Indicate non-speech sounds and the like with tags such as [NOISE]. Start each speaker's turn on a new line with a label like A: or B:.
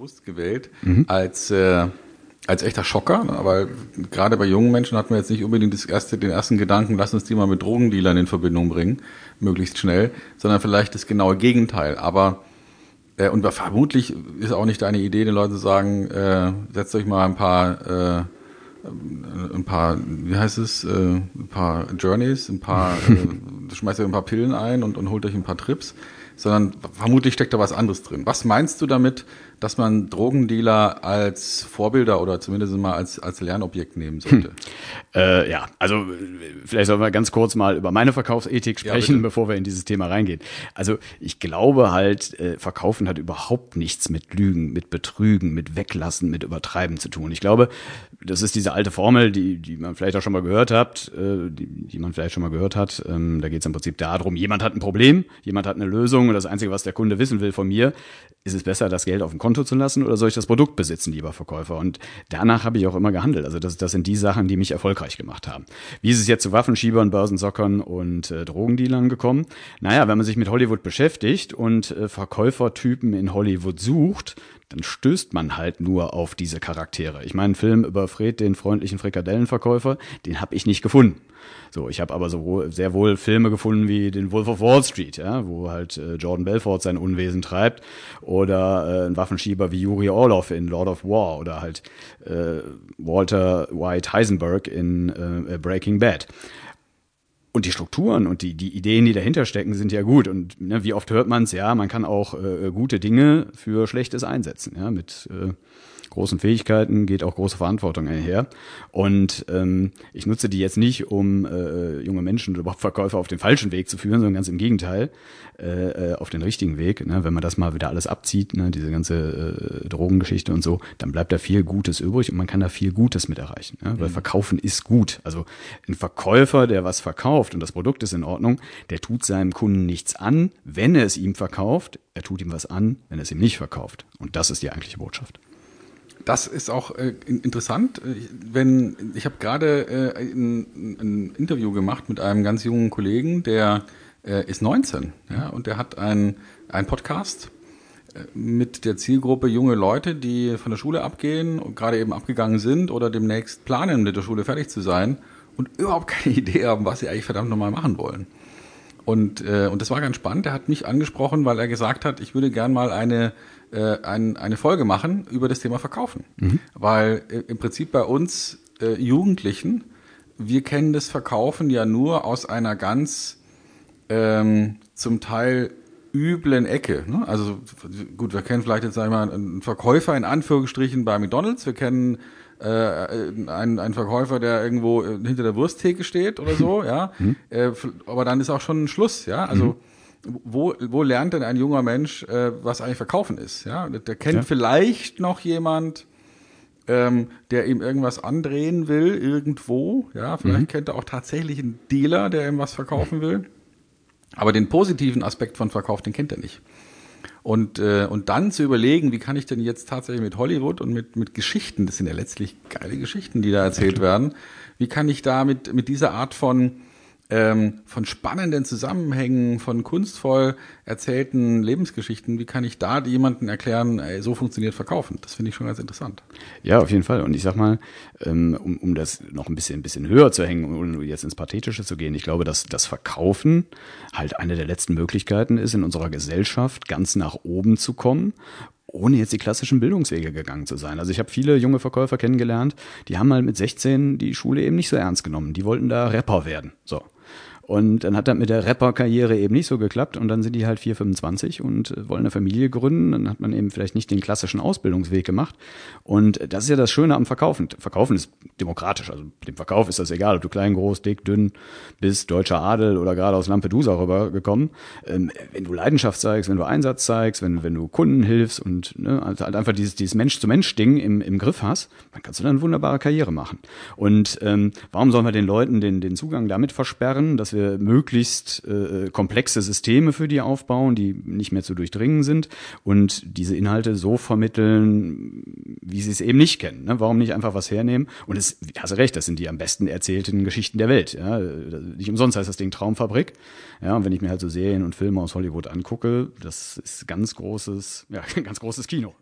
A: bewusst gewählt mhm. als äh, als echter Schocker, weil gerade bei jungen Menschen hat man jetzt nicht unbedingt das erste, den ersten Gedanken, lass uns die mal mit Drogendealern in Verbindung bringen, möglichst schnell, sondern vielleicht das genaue Gegenteil. Aber äh, und vermutlich ist auch nicht deine Idee, den Leuten zu sagen, äh, setzt euch mal ein paar äh, ein paar, wie heißt es, äh, ein paar Journeys, ein paar, [LAUGHS] äh, schmeißt euch ein paar Pillen ein und, und holt euch ein paar Trips, sondern vermutlich steckt da was anderes drin. Was meinst du damit, dass man Drogendealer als Vorbilder oder zumindest mal als, als Lernobjekt nehmen sollte? Hm.
B: Äh, ja, also vielleicht sollen wir ganz kurz mal über meine Verkaufsethik sprechen, ja, bevor wir in dieses Thema reingehen. Also ich glaube halt, äh, Verkaufen hat überhaupt nichts mit Lügen, mit Betrügen, mit Weglassen, mit Übertreiben zu tun. Ich glaube, das ist diese alte Formel, die, die man vielleicht auch schon mal gehört hat, äh, die, die man vielleicht schon mal gehört hat. Ähm, da geht es im Prinzip darum, jemand hat ein Problem, jemand hat eine Lösung und das Einzige, was der Kunde wissen will von mir, ist es besser, das Geld auf dem Konto zu lassen oder soll ich das Produkt besitzen, lieber Verkäufer? Und danach habe ich auch immer gehandelt. Also das, das sind die Sachen, die mich erfolgreich gemacht haben. Wie ist es jetzt zu Waffenschiebern, Börsensockern und äh, Drogendealern gekommen? Naja, wenn man sich mit Hollywood beschäftigt und äh, Verkäufertypen in Hollywood sucht, dann stößt man halt nur auf diese Charaktere. Ich meine, einen Film über Fred, den freundlichen Frikadellenverkäufer, den habe ich nicht gefunden. So, ich habe aber so sehr wohl Filme gefunden wie den Wolf of Wall Street, ja, wo halt äh, Jordan Belfort sein Unwesen treibt, oder äh, ein Waffenschieber wie Yuri Orlov in Lord of War oder halt äh, Walter White Heisenberg in äh, Breaking Bad. Und die Strukturen und die, die Ideen, die dahinter stecken, sind ja gut. Und ne, wie oft hört man es, ja, man kann auch äh, gute Dinge für Schlechtes einsetzen, ja, mit äh, großen Fähigkeiten geht auch große Verantwortung einher. Und ähm, ich nutze die jetzt nicht, um äh, junge Menschen oder überhaupt Verkäufer auf den falschen Weg zu führen, sondern ganz im Gegenteil, äh, äh, auf den richtigen Weg. Ne? Wenn man das mal wieder alles abzieht, ne? diese ganze äh, Drogengeschichte und so, dann bleibt da viel Gutes übrig und man kann da viel Gutes mit erreichen. Ne? Weil mhm. Verkaufen ist gut. Also ein Verkäufer, der was verkauft und das Produkt ist in Ordnung, der tut seinem Kunden nichts an, wenn er es ihm verkauft. Er tut ihm was an, wenn er es ihm nicht verkauft. Und das ist die eigentliche Botschaft.
A: Das ist auch äh, interessant. Wenn ich habe gerade äh, ein, ein, Interview gemacht mit einem ganz jungen Kollegen, der äh, ist 19, ja, und der hat einen ein Podcast äh, mit der Zielgruppe junge Leute, die von der Schule abgehen und gerade eben abgegangen sind oder demnächst planen, mit der Schule fertig zu sein und überhaupt keine [LAUGHS] Idee haben, was sie eigentlich verdammt nochmal machen wollen. Und, äh, und das war ganz spannend. Er hat mich angesprochen, weil er gesagt hat, ich würde gern mal eine äh, ein, eine Folge machen über das Thema Verkaufen. Mhm. Weil äh, im Prinzip bei uns äh, Jugendlichen, wir kennen das Verkaufen ja nur aus einer ganz ähm, zum Teil üblen Ecke. Ne? Also gut, wir kennen vielleicht jetzt sagen wir mal einen Verkäufer in Anführungsstrichen bei McDonald's, wir kennen äh, einen, einen Verkäufer, der irgendwo äh, hinter der Wursttheke steht oder so, ja. Mhm. Äh, aber dann ist auch schon ein Schluss, ja. Also mhm wo, wo lernt denn ein junger Mensch, äh, was eigentlich Verkaufen ist? Ja, der kennt ja. vielleicht noch jemand, ähm, der ihm irgendwas andrehen will irgendwo. Ja, vielleicht mhm. kennt er auch tatsächlich einen Dealer, der ihm was verkaufen will. Aber den positiven Aspekt von Verkauf, den kennt er nicht. Und, äh, und dann zu überlegen, wie kann ich denn jetzt tatsächlich mit Hollywood und mit, mit Geschichten, das sind ja letztlich geile Geschichten, die da erzählt werden, wie kann ich da mit, mit dieser Art von ähm, von spannenden Zusammenhängen, von kunstvoll erzählten Lebensgeschichten, wie kann ich da jemanden erklären, ey, so funktioniert Verkaufen? Das finde ich schon ganz interessant.
B: Ja, auf jeden Fall. Und ich sag mal, ähm, um, um das noch ein bisschen, ein bisschen höher zu hängen und jetzt ins Pathetische zu gehen, ich glaube, dass das Verkaufen halt eine der letzten Möglichkeiten ist, in unserer Gesellschaft ganz nach oben zu kommen ohne jetzt die klassischen Bildungswege gegangen zu sein. Also ich habe viele junge Verkäufer kennengelernt, die haben mal mit 16 die Schule eben nicht so ernst genommen. Die wollten da Rapper werden. So. Und dann hat das mit der Rapper-Karriere eben nicht so geklappt und dann sind die halt 4, 25 und äh, wollen eine Familie gründen. Dann hat man eben vielleicht nicht den klassischen Ausbildungsweg gemacht. Und das ist ja das Schöne am Verkaufen. Verkaufen ist demokratisch. Also dem Verkauf ist das egal, ob du klein, groß, dick, dünn bist, deutscher Adel oder gerade aus Lampedusa rübergekommen. Ähm, wenn du Leidenschaft zeigst, wenn du Einsatz zeigst, wenn, wenn du Kunden hilfst und ne, also halt einfach dieses, dieses Mensch-zu-Mensch-Ding im, im Griff hast, dann kannst du dann eine wunderbare Karriere machen. Und ähm, warum sollen wir den Leuten den, den Zugang damit versperren, dass wir wir möglichst äh, komplexe Systeme für die aufbauen, die nicht mehr zu durchdringen sind und diese Inhalte so vermitteln, wie sie es eben nicht kennen. Ne? Warum nicht einfach was hernehmen? Und es, hast du recht, das sind die am besten erzählten Geschichten der Welt. Ja? Nicht umsonst heißt das Ding Traumfabrik. Ja, und wenn ich mir halt so Serien und Filme aus Hollywood angucke, das ist ganz großes, ja, [LAUGHS] ganz großes Kino.